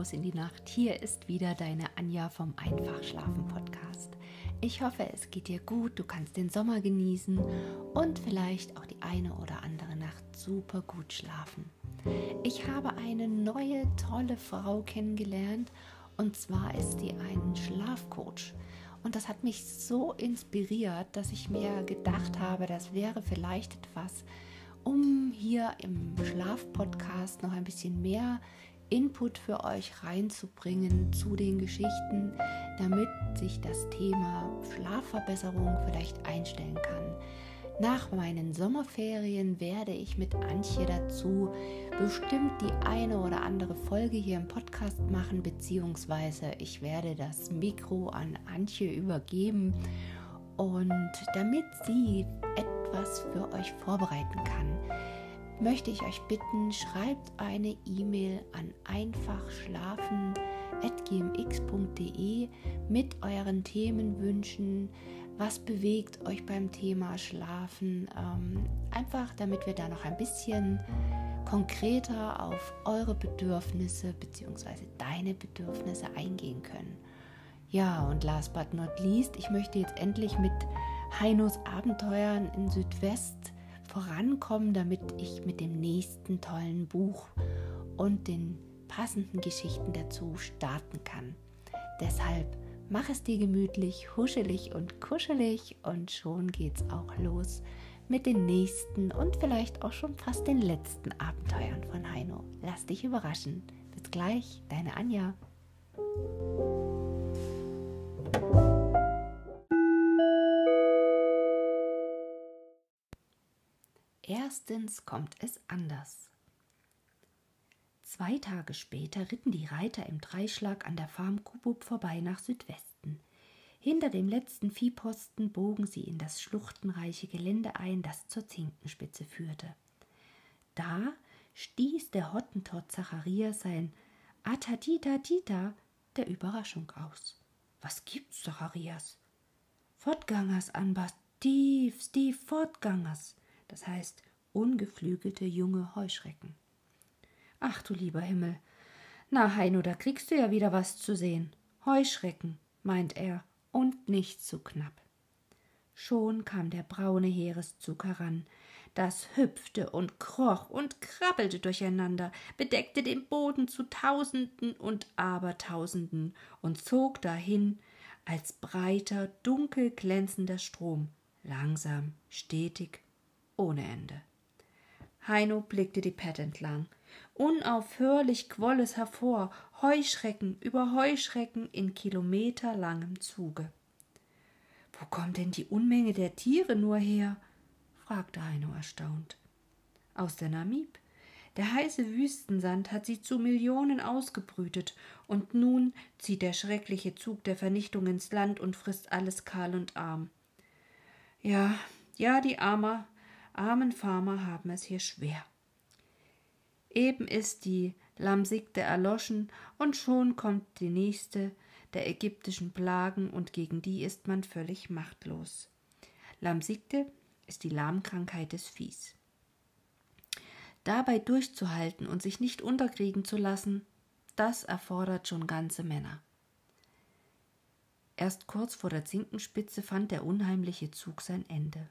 hinaus in die Nacht. Hier ist wieder deine Anja vom Einfach Schlafen Podcast. Ich hoffe, es geht dir gut, du kannst den Sommer genießen und vielleicht auch die eine oder andere Nacht super gut schlafen. Ich habe eine neue tolle Frau kennengelernt und zwar ist sie ein Schlafcoach. Und das hat mich so inspiriert, dass ich mir gedacht habe, das wäre vielleicht etwas, um hier im Schlafpodcast noch ein bisschen mehr Input für euch reinzubringen zu den Geschichten, damit sich das Thema Schlafverbesserung vielleicht einstellen kann. Nach meinen Sommerferien werde ich mit Antje dazu bestimmt die eine oder andere Folge hier im Podcast machen, beziehungsweise ich werde das Mikro an Antje übergeben und damit sie etwas für euch vorbereiten kann, möchte ich euch bitten, schreibt eine E-Mail an einfachschlafen.gmx.de mit euren Themenwünschen. Was bewegt euch beim Thema Schlafen? Ähm, einfach, damit wir da noch ein bisschen konkreter auf eure Bedürfnisse bzw. deine Bedürfnisse eingehen können. Ja, und last but not least, ich möchte jetzt endlich mit Heinos Abenteuern in Südwest vorankommen, damit ich mit dem nächsten tollen Buch und den passenden Geschichten dazu starten kann. Deshalb mach es dir gemütlich, huschelig und kuschelig und schon geht's auch los mit den nächsten und vielleicht auch schon fast den letzten Abenteuern von Heino. Lass dich überraschen. Bis gleich, deine Anja. Erstens kommt es anders. Zwei Tage später ritten die Reiter im Dreischlag an der Farm Kubub vorbei nach Südwesten. Hinter dem letzten Viehposten bogen sie in das schluchtenreiche Gelände ein, das zur Zinkenspitze führte. Da stieß der Hottentott Zacharias sein Atatita der Überraschung aus. Was gibt's, Zacharias? Fortgangers, Anbas, Steve, Steve, Fortgangers das heißt ungeflügelte junge Heuschrecken. Ach du lieber Himmel. Na, Heino, da kriegst du ja wieder was zu sehen. Heuschrecken, meint er, und nicht zu knapp. Schon kam der braune Heereszug heran. Das hüpfte und kroch und krabbelte durcheinander, bedeckte den Boden zu Tausenden und Abertausenden und zog dahin als breiter, dunkel glänzender Strom, langsam, stetig ohne Ende. Heino blickte die Pet entlang. Unaufhörlich quoll es hervor, Heuschrecken über Heuschrecken in kilometerlangem Zuge. Wo kommt denn die Unmenge der Tiere nur her? fragte Heino erstaunt. Aus der Namib. Der heiße Wüstensand hat sie zu Millionen ausgebrütet, und nun zieht der schreckliche Zug der Vernichtung ins Land und frisst alles kahl und arm. Ja, ja, die Armer, armen Farmer haben es hier schwer. Eben ist die Lamsikte erloschen und schon kommt die nächste der ägyptischen Plagen und gegen die ist man völlig machtlos. Lamsikte ist die Lahmkrankheit des Viehs. Dabei durchzuhalten und sich nicht unterkriegen zu lassen, das erfordert schon ganze Männer. Erst kurz vor der Zinkenspitze fand der unheimliche Zug sein Ende.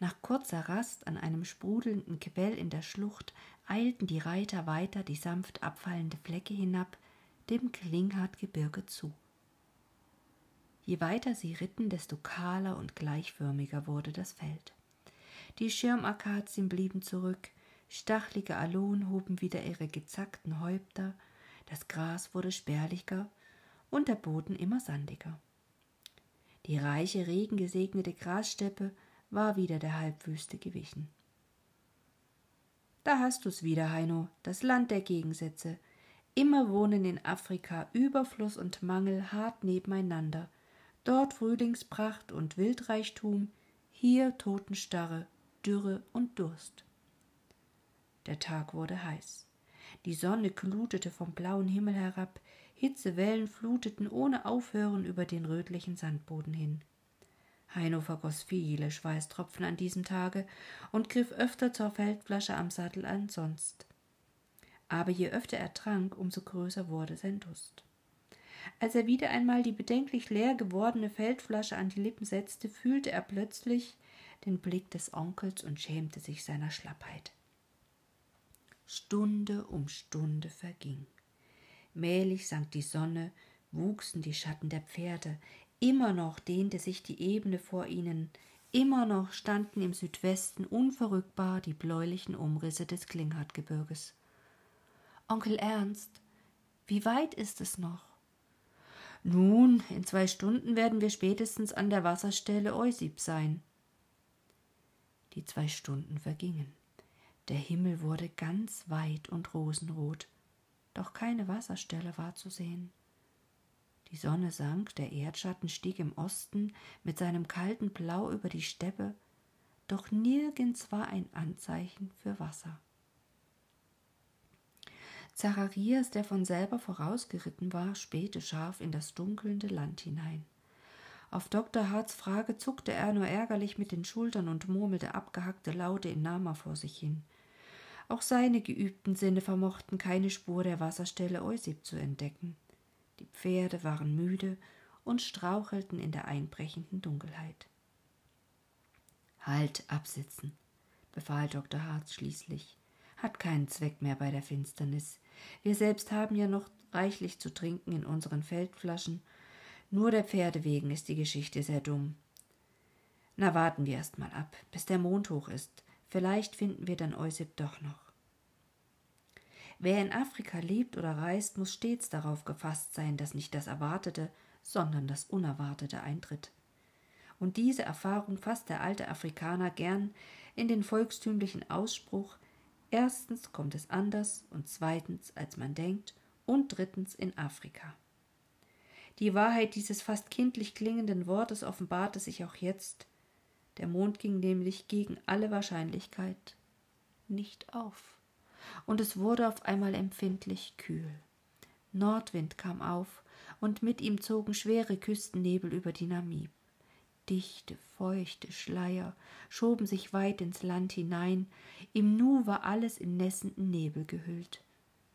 Nach kurzer Rast an einem sprudelnden Quell in der Schlucht eilten die Reiter weiter die sanft abfallende Flecke hinab, dem Klinghartgebirge zu. Je weiter sie ritten, desto kahler und gleichförmiger wurde das Feld. Die Schirmakazien blieben zurück, stachlige Aloen hoben wieder ihre gezackten Häupter, das Gras wurde spärlicher und der Boden immer sandiger. Die reiche, regengesegnete Grassteppe war wieder der Halbwüste gewichen. Da hast du's wieder, Heino, das Land der Gegensätze. Immer wohnen in Afrika Überfluss und Mangel hart nebeneinander. Dort Frühlingspracht und Wildreichtum, hier Totenstarre, Dürre und Durst. Der Tag wurde heiß. Die Sonne glutete vom blauen Himmel herab, Hitzewellen fluteten ohne Aufhören über den rötlichen Sandboden hin. Heino vergoß viele Schweißtropfen an diesem Tage und griff öfter zur Feldflasche am Sattel als sonst. aber je öfter er trank, umso größer wurde sein Durst. Als er wieder einmal die bedenklich leer gewordene Feldflasche an die Lippen setzte, fühlte er plötzlich den Blick des Onkels und schämte sich seiner Schlappheit. Stunde um Stunde verging. Mählich sank die Sonne, wuchsen die Schatten der Pferde, immer noch dehnte sich die Ebene vor ihnen, immer noch standen im Südwesten unverrückbar die bläulichen Umrisse des Klinghartgebirges. Onkel Ernst, wie weit ist es noch? Nun, in zwei Stunden werden wir spätestens an der Wasserstelle Eusib sein. Die zwei Stunden vergingen. Der Himmel wurde ganz weit und rosenrot, doch keine Wasserstelle war zu sehen. Die Sonne sank, der Erdschatten stieg im Osten mit seinem kalten Blau über die Steppe, doch nirgends war ein Anzeichen für Wasser. Zacharias, der von selber vorausgeritten war, spähte scharf in das dunkelnde Land hinein. Auf Dr. Harts Frage zuckte er nur ärgerlich mit den Schultern und murmelte abgehackte Laute in Nama vor sich hin. Auch seine geübten Sinne vermochten keine Spur der Wasserstelle Eusib zu entdecken. Die Pferde waren müde und strauchelten in der einbrechenden Dunkelheit. Halt, absitzen, befahl Dr. Harz schließlich. Hat keinen Zweck mehr bei der Finsternis. Wir selbst haben ja noch reichlich zu trinken in unseren Feldflaschen. Nur der Pferde wegen ist die Geschichte sehr dumm. Na, warten wir erst mal ab, bis der Mond hoch ist. Vielleicht finden wir dann Euseb doch noch. Wer in Afrika lebt oder reist, muss stets darauf gefasst sein, dass nicht das Erwartete, sondern das Unerwartete eintritt. Und diese Erfahrung fasst der alte Afrikaner gern in den volkstümlichen Ausspruch Erstens kommt es anders und zweitens, als man denkt, und drittens in Afrika. Die Wahrheit dieses fast kindlich klingenden Wortes offenbarte sich auch jetzt. Der Mond ging nämlich gegen alle Wahrscheinlichkeit nicht auf, und es wurde auf einmal empfindlich kühl. Nordwind kam auf, und mit ihm zogen schwere Küstennebel über die Namib. Dichte, feuchte Schleier schoben sich weit ins Land hinein, im Nu war alles in nässenden Nebel gehüllt.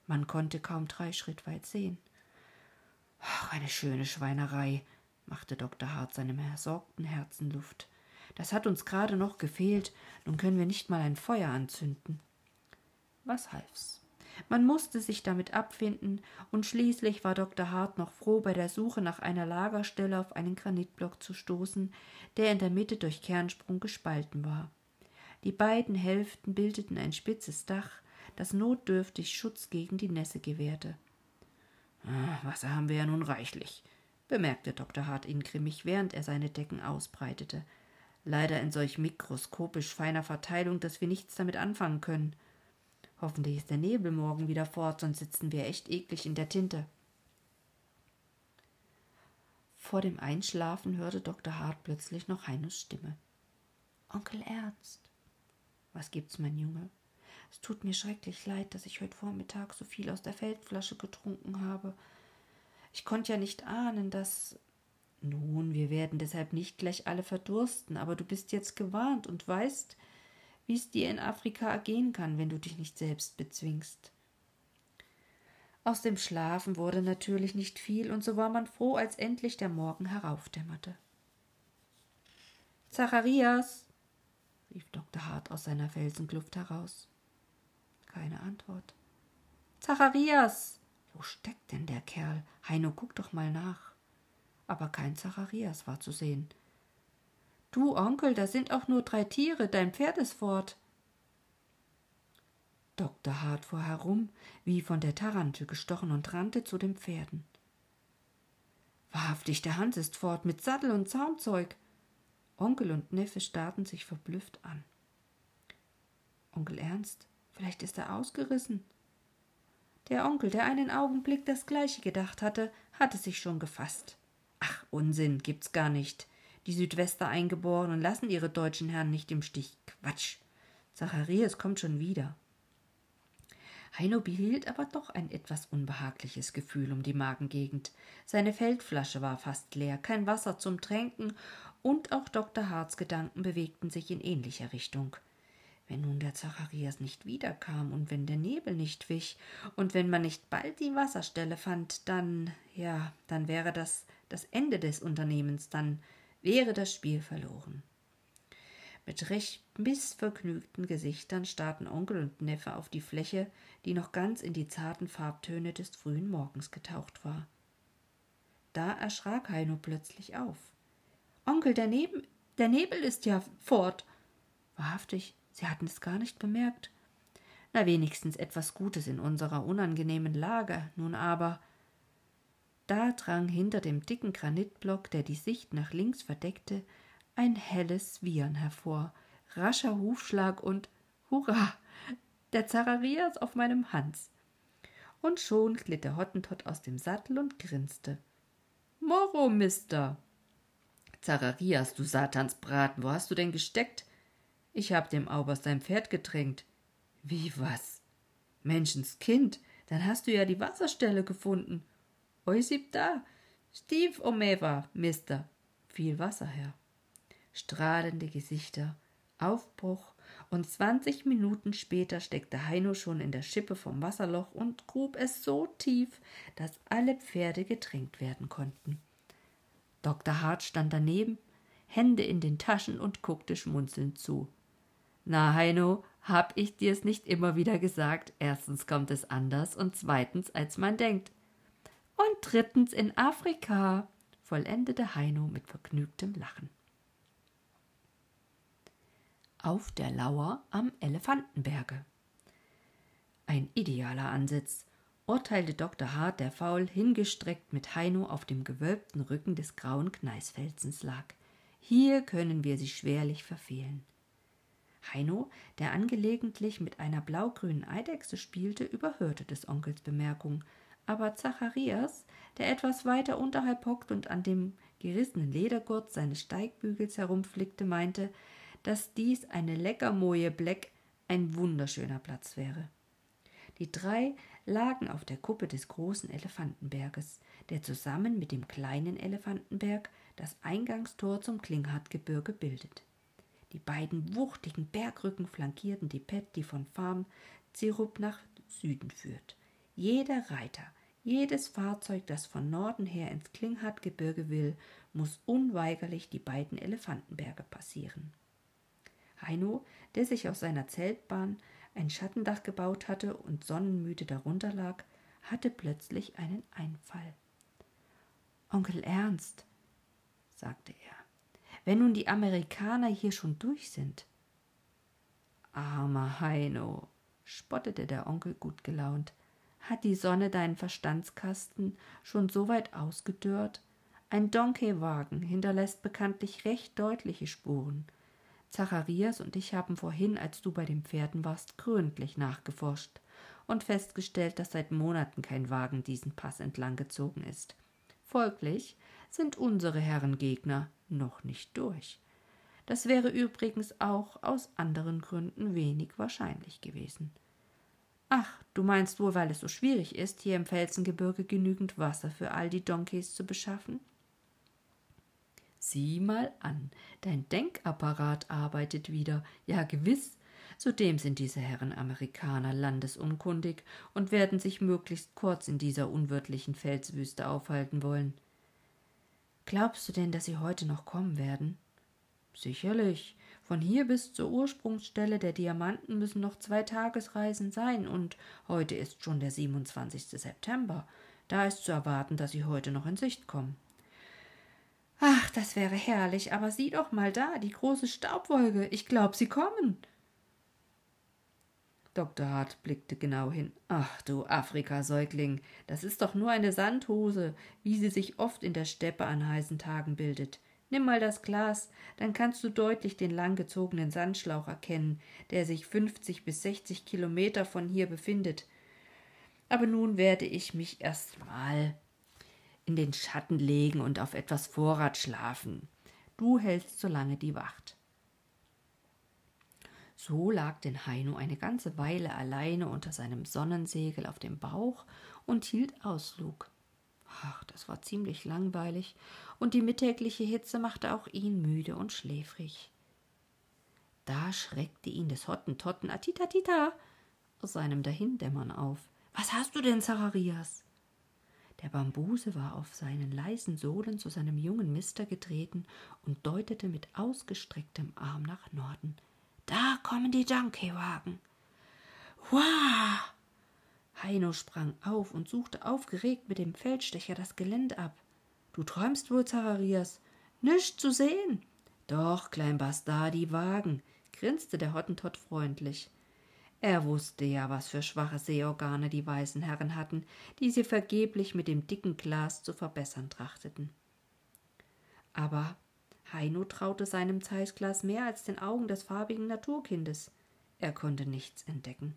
Man konnte kaum drei Schritt weit sehen. Ach, eine schöne Schweinerei, machte Dr. Hart seinem ersorgten Herzen Luft. Das hat uns gerade noch gefehlt, nun können wir nicht mal ein Feuer anzünden. Was half's? Man musste sich damit abfinden, und schließlich war Dr. Hart noch froh, bei der Suche nach einer Lagerstelle auf einen Granitblock zu stoßen, der in der Mitte durch Kernsprung gespalten war. Die beiden Hälften bildeten ein spitzes Dach, das notdürftig Schutz gegen die Nässe gewährte. Ah, Wasser haben wir ja nun reichlich, bemerkte Dr. Hart ingrimmig, während er seine Decken ausbreitete. Leider in solch mikroskopisch feiner Verteilung, dass wir nichts damit anfangen können. Hoffentlich ist der Nebel morgen wieder fort, sonst sitzen wir echt eklig in der Tinte. Vor dem Einschlafen hörte Dr. Hart plötzlich noch Heinos Stimme. Onkel Ernst. Was gibt's, mein Junge? Es tut mir schrecklich leid, dass ich heute Vormittag so viel aus der Feldflasche getrunken habe. Ich konnte ja nicht ahnen, dass. Nun, wir werden deshalb nicht gleich alle verdursten, aber du bist jetzt gewarnt und weißt, wie es dir in Afrika ergehen kann, wenn du dich nicht selbst bezwingst. Aus dem Schlafen wurde natürlich nicht viel, und so war man froh, als endlich der Morgen heraufdämmerte. Zacharias, rief Dr. Hart aus seiner Felsenkluft heraus. Keine Antwort. Zacharias! Wo steckt denn der Kerl? Heino, guck doch mal nach. Aber kein Zacharias war zu sehen. Du, Onkel, da sind auch nur drei Tiere, dein Pferd ist fort. Dr. Hart fuhr herum, wie von der Tarantel gestochen, und rannte zu den Pferden. Wahrhaftig, der Hans ist fort, mit Sattel und Zaumzeug. Onkel und Neffe starrten sich verblüfft an. Onkel Ernst, vielleicht ist er ausgerissen. Der Onkel, der einen Augenblick das gleiche gedacht hatte, hatte sich schon gefasst. Ach, Unsinn, gibt's gar nicht. Die Südwester Eingeborenen lassen ihre deutschen Herren nicht im Stich. Quatsch. Zacharias kommt schon wieder. Heino behielt aber doch ein etwas unbehagliches Gefühl um die Magengegend. Seine Feldflasche war fast leer, kein Wasser zum Tränken, und auch Dr. Harts Gedanken bewegten sich in ähnlicher Richtung. Wenn nun der Zacharias nicht wiederkam und wenn der Nebel nicht wich und wenn man nicht bald die Wasserstelle fand, dann, ja, dann wäre das das Ende des Unternehmens, dann wäre das Spiel verloren. Mit recht missvergnügten Gesichtern starrten Onkel und Neffe auf die Fläche, die noch ganz in die zarten Farbtöne des frühen Morgens getaucht war. Da erschrak Heino plötzlich auf. Onkel, der, der Nebel ist ja fort. Wahrhaftig, Sie hatten es gar nicht bemerkt. Na wenigstens etwas Gutes in unserer unangenehmen Lage. Nun aber. Da drang hinter dem dicken Granitblock, der die Sicht nach links verdeckte, ein helles Wiehern hervor, rascher Hufschlag und Hurra! Der Zacharias auf meinem Hans. Und schon glitt der Hottentott aus dem Sattel und grinste. Moro, Mister! Zacharias, du Satansbraten, wo hast du denn gesteckt? Ich hab dem Aubers sein Pferd getränkt. Wie was? Menschenskind, dann hast du ja die Wasserstelle gefunden. Oi sieb da, Steve Omeva, Mister. Viel Wasser her strahlende Gesichter, Aufbruch, und zwanzig Minuten später steckte Heino schon in der Schippe vom Wasserloch und grub es so tief, dass alle Pferde getränkt werden konnten. Dr. Hart stand daneben, Hände in den Taschen und guckte schmunzelnd zu. Na, Heino, hab ich dir's nicht immer wieder gesagt, erstens kommt es anders und zweitens, als man denkt. Und drittens in Afrika, vollendete Heino mit vergnügtem Lachen auf der Lauer am Elefantenberge. Ein idealer Ansitz, urteilte Dr. Hart, der faul hingestreckt mit Heino auf dem gewölbten Rücken des grauen Gneisfelsens lag. Hier können wir sie schwerlich verfehlen. Heino, der angelegentlich mit einer blaugrünen Eidechse spielte, überhörte des Onkels Bemerkung, aber Zacharias, der etwas weiter unterhalb hockt und an dem gerissenen Ledergurt seines Steigbügels herumflickte, meinte, dass dies eine Leckermoje Black ein wunderschöner Platz wäre. Die drei lagen auf der Kuppe des großen Elefantenberges, der zusammen mit dem kleinen Elefantenberg das Eingangstor zum Klinghartgebirge bildet. Die beiden wuchtigen Bergrücken flankierten die Pett, die von Farm Zirup nach Süden führt. Jeder Reiter, jedes Fahrzeug, das von Norden her ins Klinghartgebirge will, muss unweigerlich die beiden Elefantenberge passieren. Heino, der sich aus seiner Zeltbahn ein Schattendach gebaut hatte und sonnenmüde darunter lag, hatte plötzlich einen Einfall. Onkel Ernst, sagte er, wenn nun die Amerikaner hier schon durch sind. Armer Heino, spottete der Onkel gut gelaunt, hat die Sonne deinen Verstandskasten schon so weit ausgedörrt? Ein Donkeywagen hinterlässt bekanntlich recht deutliche Spuren, Zacharias und ich haben vorhin, als du bei den Pferden warst, gründlich nachgeforscht und festgestellt, dass seit Monaten kein Wagen diesen Pass entlang gezogen ist. Folglich sind unsere Herren Gegner noch nicht durch. Das wäre übrigens auch aus anderen Gründen wenig wahrscheinlich gewesen. Ach, du meinst wohl, weil es so schwierig ist, hier im Felsengebirge genügend Wasser für all die Donkeys zu beschaffen? Sieh mal an, dein Denkapparat arbeitet wieder. Ja, gewiss. Zudem sind diese Herren Amerikaner landesunkundig und werden sich möglichst kurz in dieser unwirtlichen Felswüste aufhalten wollen. Glaubst du denn, dass sie heute noch kommen werden? Sicherlich. Von hier bis zur Ursprungsstelle der Diamanten müssen noch zwei Tagesreisen sein, und heute ist schon der 27. September. Da ist zu erwarten, dass sie heute noch in Sicht kommen. Ach, das wäre herrlich, aber sieh doch mal da, die große Staubwolke. Ich glaub, sie kommen. Dr. Hart blickte genau hin. Ach, du Afrikasäugling, das ist doch nur eine Sandhose, wie sie sich oft in der Steppe an heißen Tagen bildet. Nimm mal das Glas, dann kannst du deutlich den langgezogenen Sandschlauch erkennen, der sich fünfzig bis sechzig Kilometer von hier befindet. Aber nun werde ich mich erst mal in den Schatten legen und auf etwas Vorrat schlafen. Du hältst so lange die Wacht. So lag denn Heino eine ganze Weile alleine unter seinem Sonnensegel auf dem Bauch und hielt Auslug. Ach, das war ziemlich langweilig, und die mittägliche Hitze machte auch ihn müde und schläfrig. Da schreckte ihn des Hottentotten Atitatita aus seinem Dahindämmern auf. Was hast du denn, Zacharias? Der Bambuse war auf seinen leisen Sohlen zu seinem jungen Mister getreten und deutete mit ausgestrecktem Arm nach Norden. Da kommen die Junkee-Wagen. Wah! Heino sprang auf und suchte aufgeregt mit dem Feldstecher das Gelände ab. Du träumst wohl, Zacharias? Nichts zu sehen. Doch, klein Bastard, die Wagen, grinste der Hottentott freundlich. Er wusste ja, was für schwache Sehorgane die weißen Herren hatten, die sie vergeblich mit dem dicken Glas zu verbessern trachteten. Aber Heino traute seinem Zeissglas mehr als den Augen des farbigen Naturkindes. Er konnte nichts entdecken.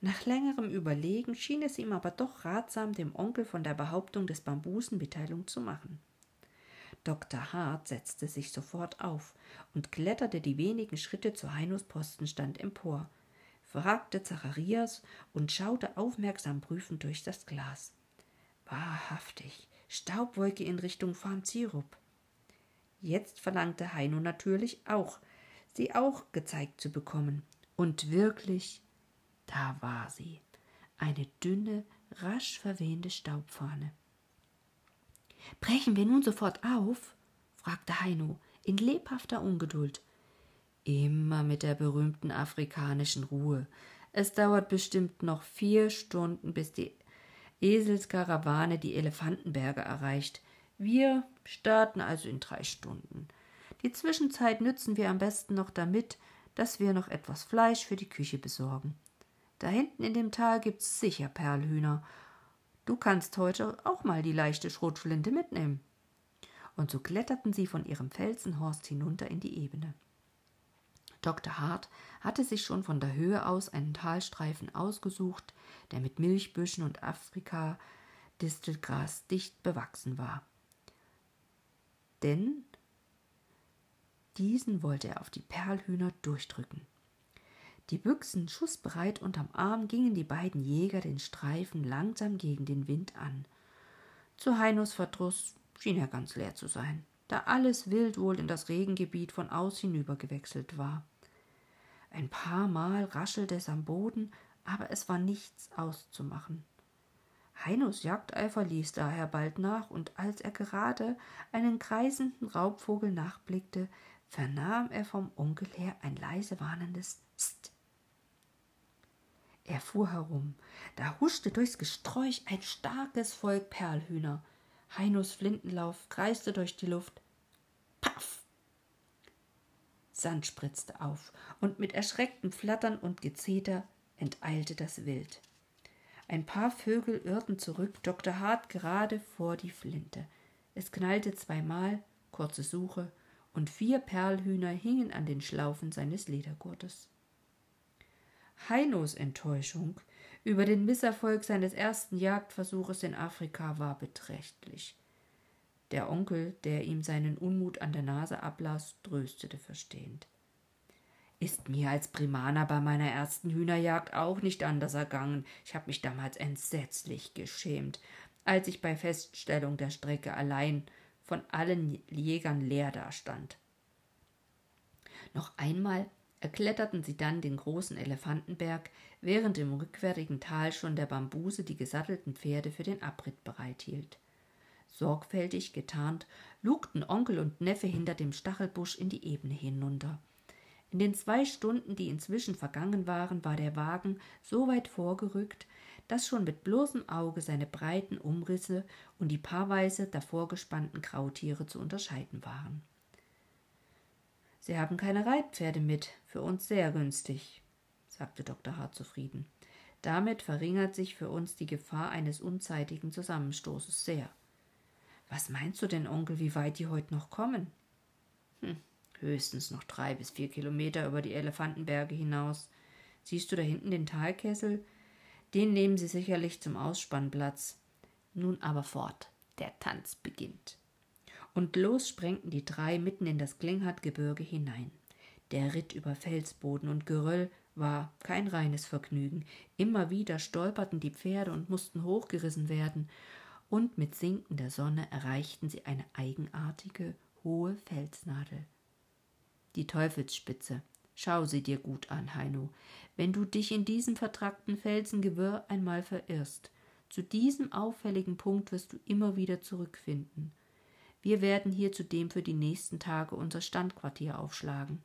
Nach längerem Überlegen schien es ihm aber doch ratsam, dem Onkel von der Behauptung des Bambusen Mitteilung zu machen. Dr. Hart setzte sich sofort auf und kletterte die wenigen Schritte zu Heinos Postenstand empor, fragte Zacharias und schaute aufmerksam prüfend durch das Glas. Wahrhaftig, Staubwolke in Richtung Farm Zirup. Jetzt verlangte Heino natürlich auch, sie auch gezeigt zu bekommen. Und wirklich, da war sie, eine dünne, rasch verwehende Staubfahne. Brechen wir nun sofort auf? fragte Heino in lebhafter Ungeduld. Immer mit der berühmten afrikanischen Ruhe. Es dauert bestimmt noch vier Stunden, bis die Eselskarawane die Elefantenberge erreicht. Wir starten also in drei Stunden. Die Zwischenzeit nützen wir am besten noch damit, dass wir noch etwas Fleisch für die Küche besorgen. Da hinten in dem Tal gibt's sicher Perlhühner. Du kannst heute auch mal die leichte Schrotflinte mitnehmen. Und so kletterten sie von ihrem Felsenhorst hinunter in die Ebene. Dr. Hart hatte sich schon von der Höhe aus einen Talstreifen ausgesucht, der mit Milchbüschen und Afrika-Distelgras dicht bewachsen war. Denn diesen wollte er auf die Perlhühner durchdrücken. Die Büchsen schussbereit unterm Arm gingen die beiden Jäger den Streifen langsam gegen den Wind an. Zu Heinos Verdruss schien er ganz leer zu sein, da alles Wild wohl in das Regengebiet von aus hinübergewechselt war. Ein paar Mal raschelte es am Boden, aber es war nichts auszumachen. Heinos Jagdeifer ließ daher bald nach, und als er gerade einen kreisenden Raubvogel nachblickte, vernahm er vom Onkel her ein leise warnendes St. Er fuhr herum. Da huschte durchs Gesträuch ein starkes Volk Perlhühner. Heinos Flintenlauf kreiste durch die Luft. Paff! Sand spritzte auf, und mit erschrecktem Flattern und Gezeter enteilte das Wild. Ein paar Vögel irrten zurück, Dr. Hart gerade vor die Flinte. Es knallte zweimal, kurze Suche, und vier Perlhühner hingen an den Schlaufen seines Ledergurtes. Heinos Enttäuschung über den Misserfolg seines ersten Jagdversuches in Afrika war beträchtlich. Der Onkel, der ihm seinen Unmut an der Nase ablas, tröstete verstehend. Ist mir als Primaner bei meiner ersten Hühnerjagd auch nicht anders ergangen. Ich habe mich damals entsetzlich geschämt, als ich bei Feststellung der Strecke allein von allen Jägern leer dastand. Noch einmal erkletterten sie dann den großen Elefantenberg, während im rückwärtigen Tal schon der Bambuse die gesattelten Pferde für den Abritt bereithielt. Sorgfältig getarnt lugten Onkel und Neffe hinter dem Stachelbusch in die Ebene hinunter. In den zwei Stunden, die inzwischen vergangen waren, war der Wagen so weit vorgerückt, dass schon mit bloßem Auge seine breiten Umrisse und die paarweise davor gespannten Krautiere zu unterscheiden waren. Sie haben keine Reitpferde mit, für uns sehr günstig, sagte Dr. Hart zufrieden. Damit verringert sich für uns die Gefahr eines unzeitigen Zusammenstoßes sehr. Was meinst du denn, Onkel, wie weit die heute noch kommen? Hm, höchstens noch drei bis vier Kilometer über die Elefantenberge hinaus. Siehst du da hinten den Talkessel? Den nehmen sie sicherlich zum Ausspannplatz. Nun aber fort, der Tanz beginnt und los sprengten die drei mitten in das Klinghartgebirge hinein. Der Ritt über Felsboden und Geröll war kein reines Vergnügen. Immer wieder stolperten die Pferde und mussten hochgerissen werden, und mit sinkender Sonne erreichten sie eine eigenartige, hohe Felsnadel. Die Teufelsspitze, Schau sie dir gut an, Heino. Wenn du dich in diesem vertrackten Felsengewirr einmal verirrst, zu diesem auffälligen Punkt wirst du immer wieder zurückfinden. Wir werden hier zudem für die nächsten Tage unser Standquartier aufschlagen.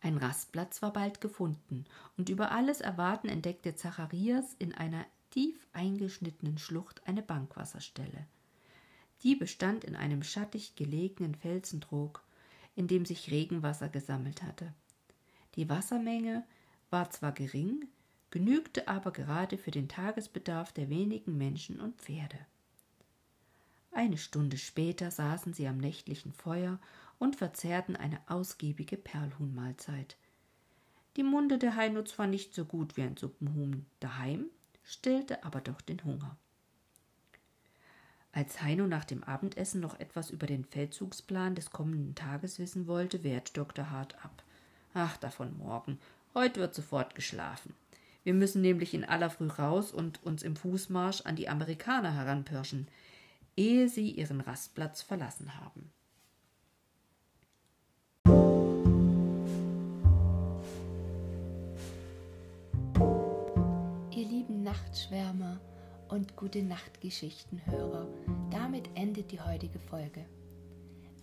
Ein Rastplatz war bald gefunden, und über alles Erwarten entdeckte Zacharias in einer tief eingeschnittenen Schlucht eine Bankwasserstelle. Die bestand in einem schattig gelegenen Felsentrog, in dem sich Regenwasser gesammelt hatte. Die Wassermenge war zwar gering, genügte aber gerade für den Tagesbedarf der wenigen Menschen und Pferde. Eine Stunde später saßen sie am nächtlichen Feuer und verzehrten eine ausgiebige Perlhuhnmahlzeit. Die Munde der Heino zwar nicht so gut wie ein Suppenhuhn daheim, stillte aber doch den Hunger. Als Heino nach dem Abendessen noch etwas über den Feldzugsplan des kommenden Tages wissen wollte, wehrte Dr. Hart ab. Ach, davon morgen. Heute wird sofort geschlafen. Wir müssen nämlich in aller Früh raus und uns im Fußmarsch an die Amerikaner heranpirschen, ehe sie ihren Rastplatz verlassen haben. Ihr lieben Nachtschwärmer, und gute Nachtgeschichtenhörer. Damit endet die heutige Folge.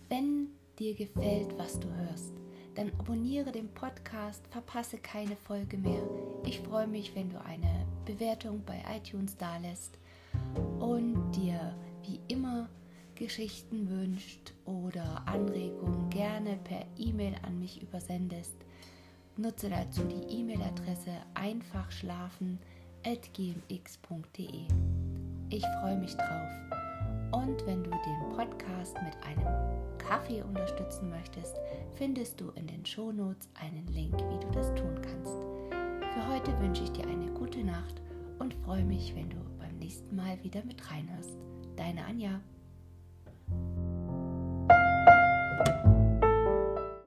Wenn dir gefällt, was du hörst, dann abonniere den Podcast, verpasse keine Folge mehr. Ich freue mich, wenn du eine Bewertung bei iTunes dalässt und dir wie immer Geschichten wünscht oder Anregungen gerne per E-Mail an mich übersendest. Nutze dazu die E-Mail-Adresse einfachschlafen.com gmx.de. Ich freue mich drauf. Und wenn du den Podcast mit einem Kaffee unterstützen möchtest, findest du in den Shownotes einen Link, wie du das tun kannst. Für heute wünsche ich dir eine gute Nacht und freue mich, wenn du beim nächsten Mal wieder mit reinhörst. Deine Anja.